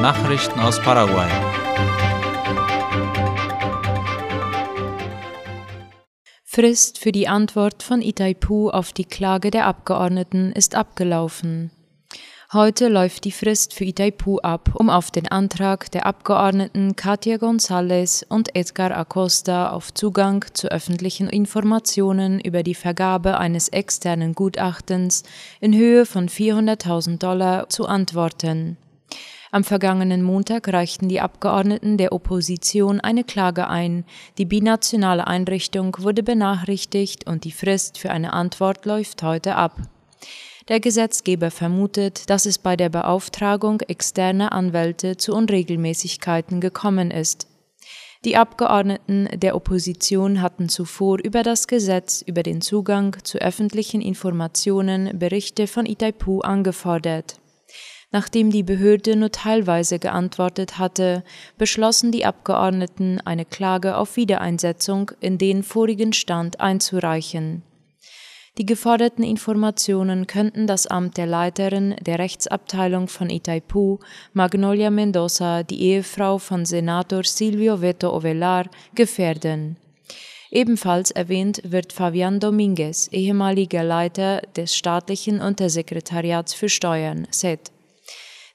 Nachrichten aus Paraguay. Frist für die Antwort von Itaipu auf die Klage der Abgeordneten ist abgelaufen. Heute läuft die Frist für Itaipu ab, um auf den Antrag der Abgeordneten Katia González und Edgar Acosta auf Zugang zu öffentlichen Informationen über die Vergabe eines externen Gutachtens in Höhe von 400.000 Dollar zu antworten. Am vergangenen Montag reichten die Abgeordneten der Opposition eine Klage ein. Die binationale Einrichtung wurde benachrichtigt und die Frist für eine Antwort läuft heute ab. Der Gesetzgeber vermutet, dass es bei der Beauftragung externer Anwälte zu Unregelmäßigkeiten gekommen ist. Die Abgeordneten der Opposition hatten zuvor über das Gesetz über den Zugang zu öffentlichen Informationen Berichte von Itaipu angefordert. Nachdem die Behörde nur teilweise geantwortet hatte, beschlossen die Abgeordneten, eine Klage auf Wiedereinsetzung in den vorigen Stand einzureichen. Die geforderten Informationen könnten das Amt der Leiterin der Rechtsabteilung von Itaipu, Magnolia Mendoza, die Ehefrau von Senator Silvio Veto Ovelar, gefährden. Ebenfalls erwähnt wird Fabian Dominguez, ehemaliger Leiter des staatlichen Untersekretariats für Steuern, SET.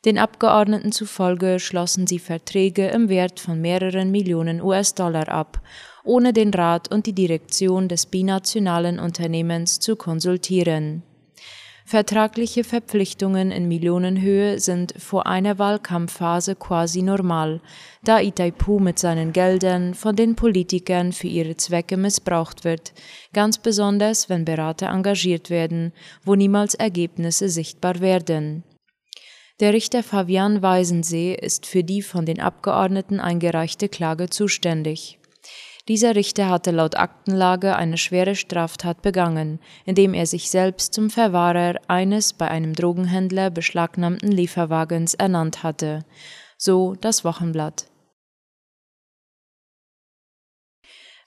Den Abgeordneten zufolge schlossen sie Verträge im Wert von mehreren Millionen US-Dollar ab ohne den Rat und die Direktion des binationalen Unternehmens zu konsultieren. Vertragliche Verpflichtungen in Millionenhöhe sind vor einer Wahlkampfphase quasi normal, da Itaipu mit seinen Geldern von den Politikern für ihre Zwecke missbraucht wird, ganz besonders wenn Berater engagiert werden, wo niemals Ergebnisse sichtbar werden. Der Richter Fabian Weisensee ist für die von den Abgeordneten eingereichte Klage zuständig. Dieser Richter hatte laut Aktenlage eine schwere Straftat begangen, indem er sich selbst zum Verwahrer eines bei einem Drogenhändler beschlagnahmten Lieferwagens ernannt hatte. So das Wochenblatt.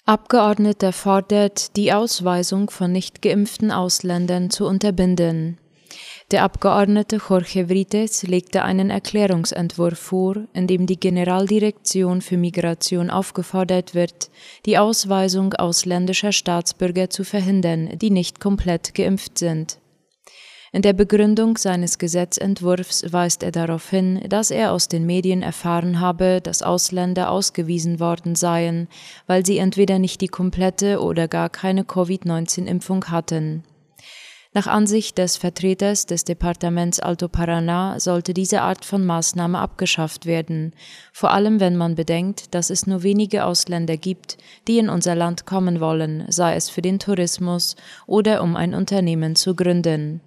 Abgeordneter fordert, die Ausweisung von nicht geimpften Ausländern zu unterbinden. Der Abgeordnete Jorge Vrites legte einen Erklärungsentwurf vor, in dem die Generaldirektion für Migration aufgefordert wird, die Ausweisung ausländischer Staatsbürger zu verhindern, die nicht komplett geimpft sind. In der Begründung seines Gesetzentwurfs weist er darauf hin, dass er aus den Medien erfahren habe, dass Ausländer ausgewiesen worden seien, weil sie entweder nicht die komplette oder gar keine Covid-19-Impfung hatten. Nach Ansicht des Vertreters des Departements Alto Paraná sollte diese Art von Maßnahme abgeschafft werden, vor allem wenn man bedenkt, dass es nur wenige Ausländer gibt, die in unser Land kommen wollen, sei es für den Tourismus oder um ein Unternehmen zu gründen.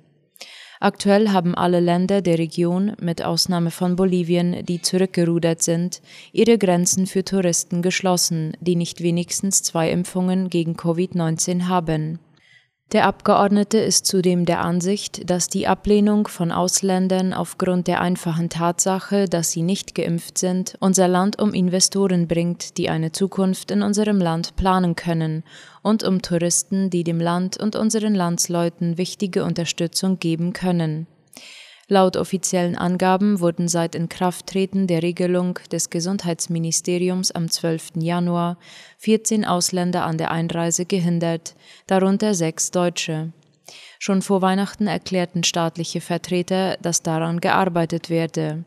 Aktuell haben alle Länder der Region, mit Ausnahme von Bolivien, die zurückgerudert sind, ihre Grenzen für Touristen geschlossen, die nicht wenigstens zwei Impfungen gegen Covid-19 haben. Der Abgeordnete ist zudem der Ansicht, dass die Ablehnung von Ausländern aufgrund der einfachen Tatsache, dass sie nicht geimpft sind, unser Land um Investoren bringt, die eine Zukunft in unserem Land planen können, und um Touristen, die dem Land und unseren Landsleuten wichtige Unterstützung geben können. Laut offiziellen Angaben wurden seit Inkrafttreten der Regelung des Gesundheitsministeriums am 12. Januar 14 Ausländer an der Einreise gehindert, darunter sechs Deutsche. Schon vor Weihnachten erklärten staatliche Vertreter, dass daran gearbeitet werde.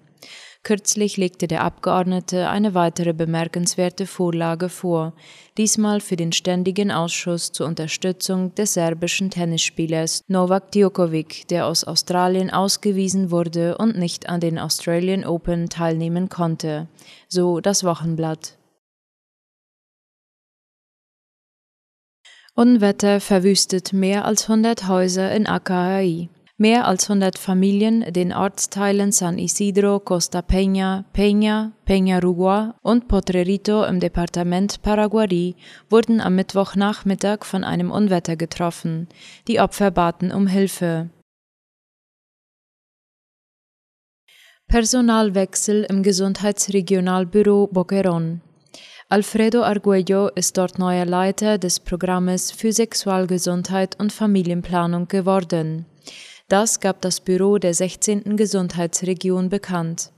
Kürzlich legte der Abgeordnete eine weitere bemerkenswerte Vorlage vor, diesmal für den Ständigen Ausschuss zur Unterstützung des serbischen Tennisspielers Novak Djokovic, der aus Australien ausgewiesen wurde und nicht an den Australian Open teilnehmen konnte, so das Wochenblatt. Unwetter verwüstet mehr als 100 Häuser in Acahaí. Mehr als 100 Familien den Ortsteilen San Isidro, Costa Peña, Peña, Peñarugua und Potrerito im Departement Paraguari wurden am Mittwochnachmittag von einem Unwetter getroffen. Die Opfer baten um Hilfe. Personalwechsel im Gesundheitsregionalbüro Boquerón. Alfredo Arguello ist dort neuer Leiter des Programmes für Sexualgesundheit und Familienplanung geworden. Das gab das Büro der 16. Gesundheitsregion bekannt.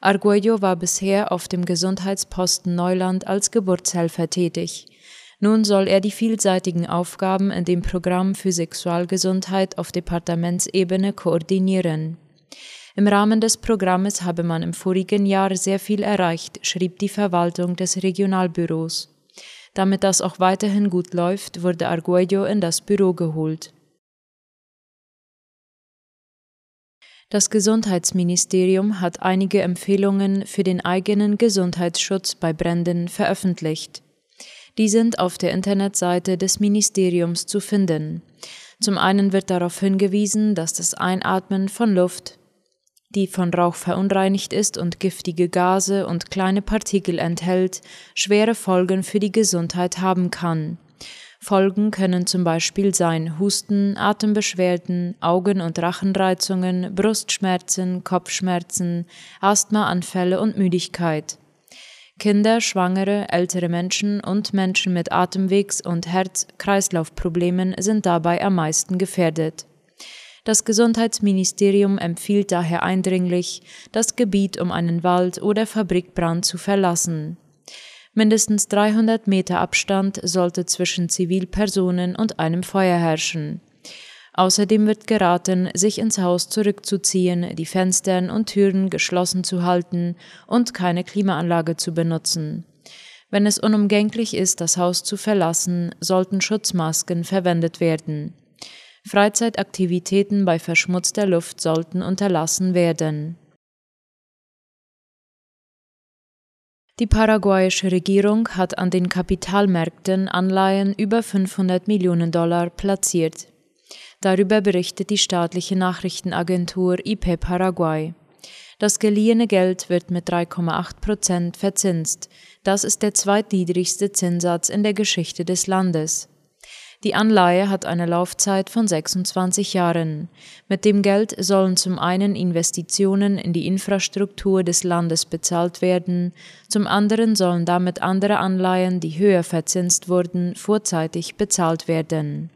Arguello war bisher auf dem Gesundheitsposten Neuland als Geburtshelfer tätig. Nun soll er die vielseitigen Aufgaben in dem Programm für Sexualgesundheit auf Departementsebene koordinieren. Im Rahmen des Programmes habe man im vorigen Jahr sehr viel erreicht, schrieb die Verwaltung des Regionalbüros. Damit das auch weiterhin gut läuft, wurde Arguello in das Büro geholt. Das Gesundheitsministerium hat einige Empfehlungen für den eigenen Gesundheitsschutz bei Bränden veröffentlicht. Die sind auf der Internetseite des Ministeriums zu finden. Zum einen wird darauf hingewiesen, dass das Einatmen von Luft, die von Rauch verunreinigt ist und giftige Gase und kleine Partikel enthält, schwere Folgen für die Gesundheit haben kann. Folgen können zum Beispiel sein Husten, Atembeschwerden, Augen- und Rachenreizungen, Brustschmerzen, Kopfschmerzen, Asthmaanfälle und Müdigkeit. Kinder, Schwangere, ältere Menschen und Menschen mit Atemwegs- und Herz-Kreislauf-Problemen sind dabei am meisten gefährdet. Das Gesundheitsministerium empfiehlt daher eindringlich, das Gebiet um einen Wald- oder Fabrikbrand zu verlassen. Mindestens 300 Meter Abstand sollte zwischen Zivilpersonen und einem Feuer herrschen. Außerdem wird geraten, sich ins Haus zurückzuziehen, die Fenstern und Türen geschlossen zu halten und keine Klimaanlage zu benutzen. Wenn es unumgänglich ist, das Haus zu verlassen, sollten Schutzmasken verwendet werden. Freizeitaktivitäten bei verschmutzter Luft sollten unterlassen werden. Die paraguayische Regierung hat an den Kapitalmärkten Anleihen über 500 Millionen Dollar platziert. Darüber berichtet die staatliche Nachrichtenagentur IP Paraguay. Das geliehene Geld wird mit 3,8 Prozent verzinst. Das ist der zweitniedrigste Zinssatz in der Geschichte des Landes. Die Anleihe hat eine Laufzeit von 26 Jahren. Mit dem Geld sollen zum einen Investitionen in die Infrastruktur des Landes bezahlt werden, zum anderen sollen damit andere Anleihen, die höher verzinst wurden, vorzeitig bezahlt werden.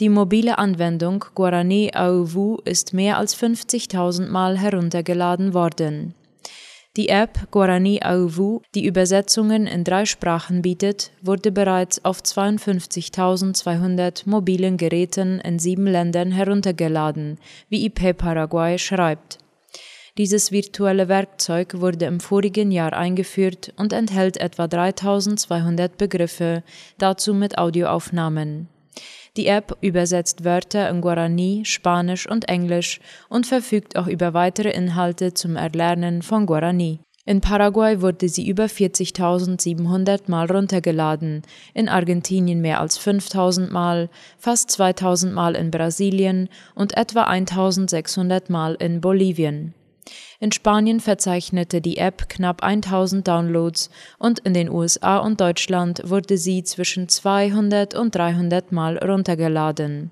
Die mobile Anwendung Guarani Auvu ist mehr als 50.000 Mal heruntergeladen worden. Die App Guarani Auvu, die Übersetzungen in drei Sprachen bietet, wurde bereits auf 52.200 mobilen Geräten in sieben Ländern heruntergeladen, wie IP Paraguay schreibt. Dieses virtuelle Werkzeug wurde im vorigen Jahr eingeführt und enthält etwa 3200 Begriffe, dazu mit Audioaufnahmen. Die App übersetzt Wörter in Guarani, Spanisch und Englisch und verfügt auch über weitere Inhalte zum Erlernen von Guarani. In Paraguay wurde sie über 40.700 Mal runtergeladen, in Argentinien mehr als 5.000 Mal, fast 2.000 Mal in Brasilien und etwa 1.600 Mal in Bolivien. In Spanien verzeichnete die App knapp 1000 Downloads und in den USA und Deutschland wurde sie zwischen 200 und 300 Mal runtergeladen.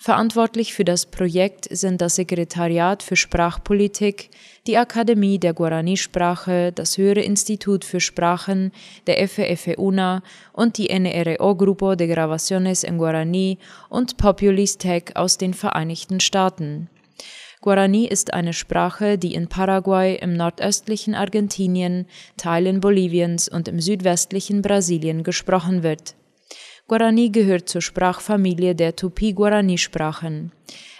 Verantwortlich für das Projekt sind das Sekretariat für Sprachpolitik, die Akademie der Guarani-Sprache, das Höhere Institut für Sprachen der FFUNA und die NRO Grupo de Grabaciones en Guarani und Populis Tech aus den Vereinigten Staaten. Guarani ist eine Sprache, die in Paraguay, im nordöstlichen Argentinien, Teilen Boliviens und im südwestlichen Brasilien gesprochen wird. Guarani gehört zur Sprachfamilie der Tupi-Guarani-Sprachen.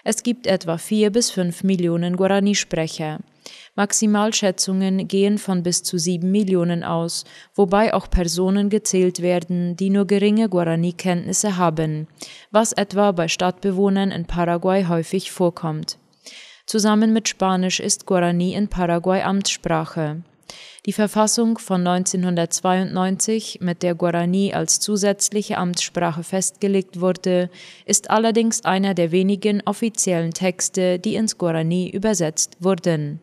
Es gibt etwa vier bis fünf Millionen Guarani-Sprecher. Maximalschätzungen gehen von bis zu sieben Millionen aus, wobei auch Personen gezählt werden, die nur geringe Guarani-Kenntnisse haben, was etwa bei Stadtbewohnern in Paraguay häufig vorkommt. Zusammen mit Spanisch ist Guarani in Paraguay Amtssprache. Die Verfassung von 1992, mit der Guarani als zusätzliche Amtssprache festgelegt wurde, ist allerdings einer der wenigen offiziellen Texte, die ins Guarani übersetzt wurden.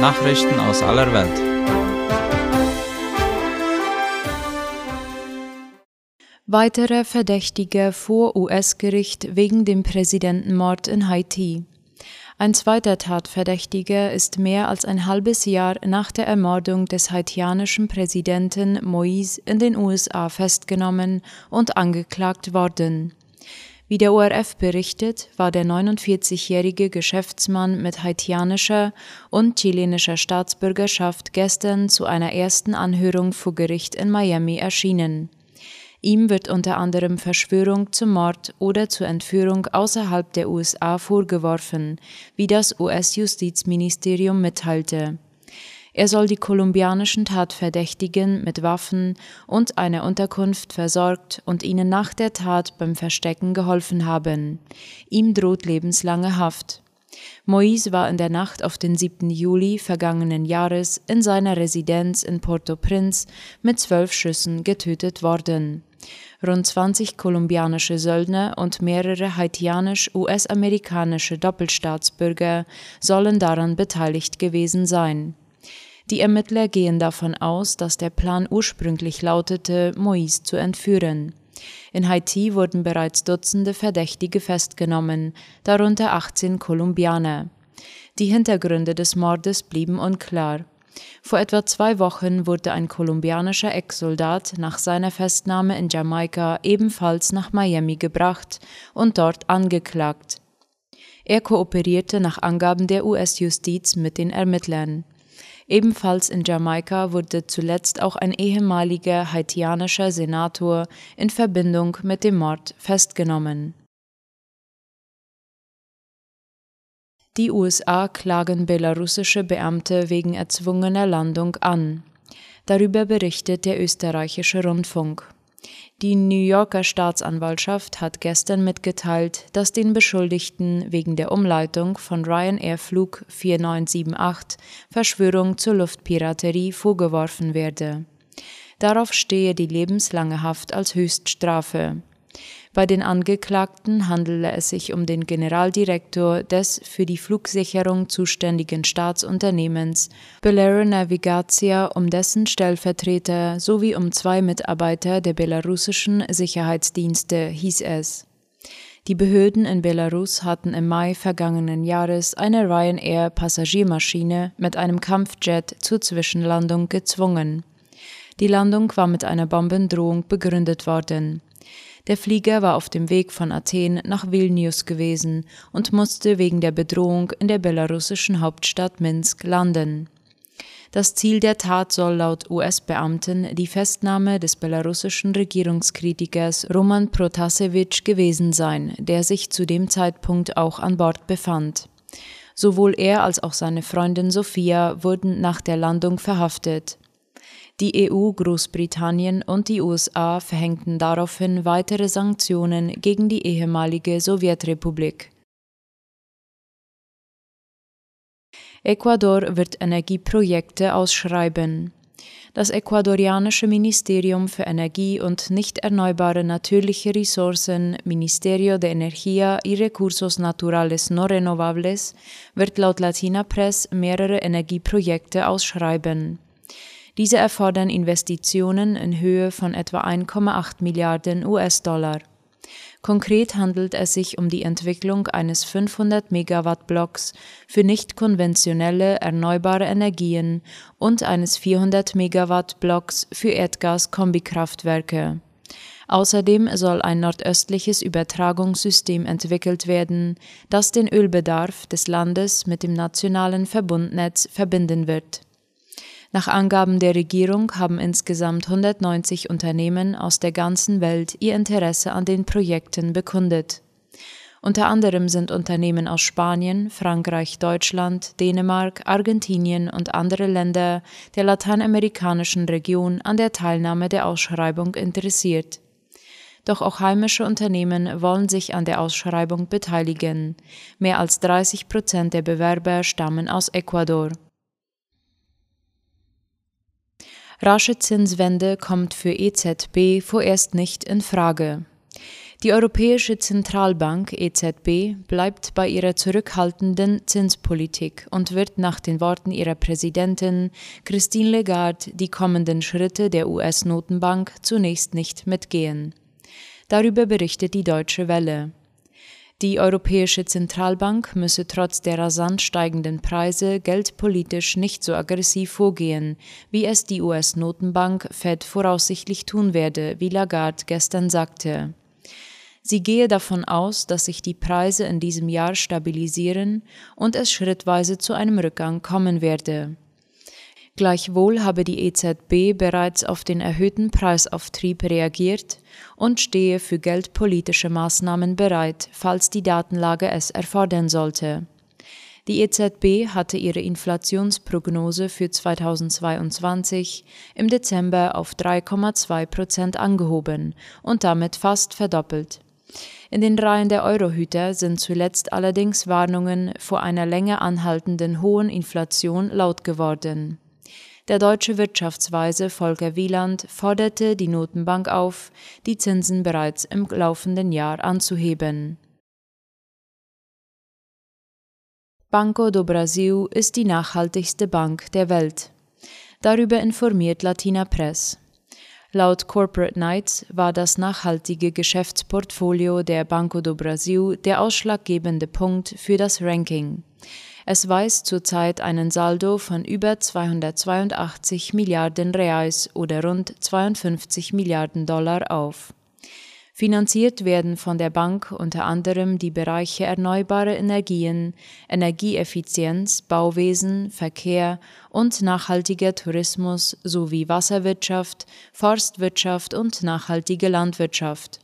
Nachrichten aus aller Welt. Weiterer Verdächtiger vor US-Gericht wegen dem Präsidentenmord in Haiti. Ein zweiter Tatverdächtiger ist mehr als ein halbes Jahr nach der Ermordung des haitianischen Präsidenten Moïse in den USA festgenommen und angeklagt worden. Wie der ORF berichtet, war der 49-jährige Geschäftsmann mit haitianischer und chilenischer Staatsbürgerschaft gestern zu einer ersten Anhörung vor Gericht in Miami erschienen. Ihm wird unter anderem Verschwörung zum Mord oder zur Entführung außerhalb der USA vorgeworfen, wie das US-Justizministerium mitteilte. Er soll die kolumbianischen Tatverdächtigen mit Waffen und einer Unterkunft versorgt und ihnen nach der Tat beim Verstecken geholfen haben. Ihm droht lebenslange Haft. Moïse war in der Nacht auf den 7. Juli vergangenen Jahres in seiner Residenz in Port-au-Prince mit zwölf Schüssen getötet worden. Rund 20 kolumbianische Söldner und mehrere haitianisch-US-amerikanische Doppelstaatsbürger sollen daran beteiligt gewesen sein. Die Ermittler gehen davon aus, dass der Plan ursprünglich lautete, Moïse zu entführen. In Haiti wurden bereits Dutzende Verdächtige festgenommen, darunter 18 Kolumbianer. Die Hintergründe des Mordes blieben unklar. Vor etwa zwei Wochen wurde ein kolumbianischer Ex-Soldat nach seiner Festnahme in Jamaika ebenfalls nach Miami gebracht und dort angeklagt. Er kooperierte nach Angaben der US-Justiz mit den Ermittlern. Ebenfalls in Jamaika wurde zuletzt auch ein ehemaliger haitianischer Senator in Verbindung mit dem Mord festgenommen. Die USA klagen belarussische Beamte wegen erzwungener Landung an. Darüber berichtet der österreichische Rundfunk. Die New Yorker Staatsanwaltschaft hat gestern mitgeteilt, dass den Beschuldigten wegen der Umleitung von Ryanair Flug 4978 Verschwörung zur Luftpiraterie vorgeworfen werde. Darauf stehe die lebenslange Haft als Höchststrafe. Bei den Angeklagten handele es sich um den Generaldirektor des für die Flugsicherung zuständigen Staatsunternehmens Bellera Navigatia, um dessen Stellvertreter sowie um zwei Mitarbeiter der belarussischen Sicherheitsdienste, hieß es. Die Behörden in Belarus hatten im Mai vergangenen Jahres eine Ryanair Passagiermaschine mit einem Kampfjet zur Zwischenlandung gezwungen. Die Landung war mit einer Bombendrohung begründet worden. Der Flieger war auf dem Weg von Athen nach Vilnius gewesen und musste wegen der Bedrohung in der belarussischen Hauptstadt Minsk landen. Das Ziel der Tat soll laut US-Beamten die Festnahme des belarussischen Regierungskritikers Roman Protasevich gewesen sein, der sich zu dem Zeitpunkt auch an Bord befand. Sowohl er als auch seine Freundin Sophia wurden nach der Landung verhaftet. Die EU, Großbritannien und die USA verhängten daraufhin weitere Sanktionen gegen die ehemalige Sowjetrepublik. Ecuador wird Energieprojekte ausschreiben. Das ecuadorianische Ministerium für Energie und nicht erneuerbare natürliche Ressourcen, Ministerio de Energía y Recursos Naturales No Renovables, wird laut Latina Press mehrere Energieprojekte ausschreiben. Diese erfordern Investitionen in Höhe von etwa 1,8 Milliarden US-Dollar. Konkret handelt es sich um die Entwicklung eines 500 Megawatt Blocks für nicht konventionelle erneuerbare Energien und eines 400 Megawatt Blocks für Erdgas-Kombikraftwerke. Außerdem soll ein nordöstliches Übertragungssystem entwickelt werden, das den Ölbedarf des Landes mit dem nationalen Verbundnetz verbinden wird. Nach Angaben der Regierung haben insgesamt 190 Unternehmen aus der ganzen Welt ihr Interesse an den Projekten bekundet. Unter anderem sind Unternehmen aus Spanien, Frankreich, Deutschland, Dänemark, Argentinien und andere Länder der lateinamerikanischen Region an der Teilnahme der Ausschreibung interessiert. Doch auch heimische Unternehmen wollen sich an der Ausschreibung beteiligen. Mehr als 30 Prozent der Bewerber stammen aus Ecuador. Rasche Zinswende kommt für EZB vorerst nicht in Frage. Die Europäische Zentralbank EZB bleibt bei ihrer zurückhaltenden Zinspolitik und wird nach den Worten ihrer Präsidentin Christine Lagarde die kommenden Schritte der US-Notenbank zunächst nicht mitgehen. Darüber berichtet die Deutsche Welle. Die Europäische Zentralbank müsse trotz der rasant steigenden Preise geldpolitisch nicht so aggressiv vorgehen, wie es die US-Notenbank Fed voraussichtlich tun werde, wie Lagarde gestern sagte. Sie gehe davon aus, dass sich die Preise in diesem Jahr stabilisieren und es schrittweise zu einem Rückgang kommen werde. Gleichwohl habe die EZB bereits auf den erhöhten Preisauftrieb reagiert und stehe für geldpolitische Maßnahmen bereit, falls die Datenlage es erfordern sollte. Die EZB hatte ihre Inflationsprognose für 2022 im Dezember auf 3,2 Prozent angehoben und damit fast verdoppelt. In den Reihen der Eurohüter sind zuletzt allerdings Warnungen vor einer länger anhaltenden hohen Inflation laut geworden. Der deutsche Wirtschaftsweise Volker Wieland forderte die Notenbank auf, die Zinsen bereits im laufenden Jahr anzuheben. Banco do Brasil ist die nachhaltigste Bank der Welt. Darüber informiert Latina Press. Laut Corporate Knights war das nachhaltige Geschäftsportfolio der Banco do Brasil der ausschlaggebende Punkt für das Ranking. Es weist zurzeit einen Saldo von über 282 Milliarden Reais oder rund 52 Milliarden Dollar auf. Finanziert werden von der Bank unter anderem die Bereiche erneuerbare Energien, Energieeffizienz, Bauwesen, Verkehr und nachhaltiger Tourismus sowie Wasserwirtschaft, Forstwirtschaft und nachhaltige Landwirtschaft.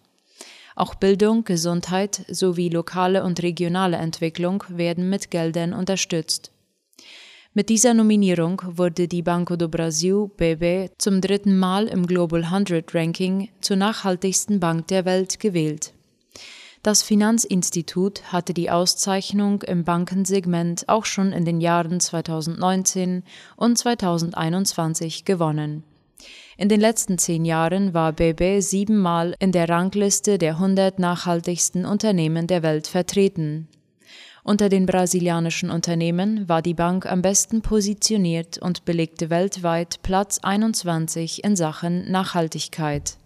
Auch Bildung, Gesundheit sowie lokale und regionale Entwicklung werden mit Geldern unterstützt. Mit dieser Nominierung wurde die Banco do Brasil BB zum dritten Mal im Global 100 Ranking zur nachhaltigsten Bank der Welt gewählt. Das Finanzinstitut hatte die Auszeichnung im Bankensegment auch schon in den Jahren 2019 und 2021 gewonnen. In den letzten zehn Jahren war BB siebenmal in der Rangliste der 100 nachhaltigsten Unternehmen der Welt vertreten. Unter den brasilianischen Unternehmen war die Bank am besten positioniert und belegte weltweit Platz 21 in Sachen Nachhaltigkeit.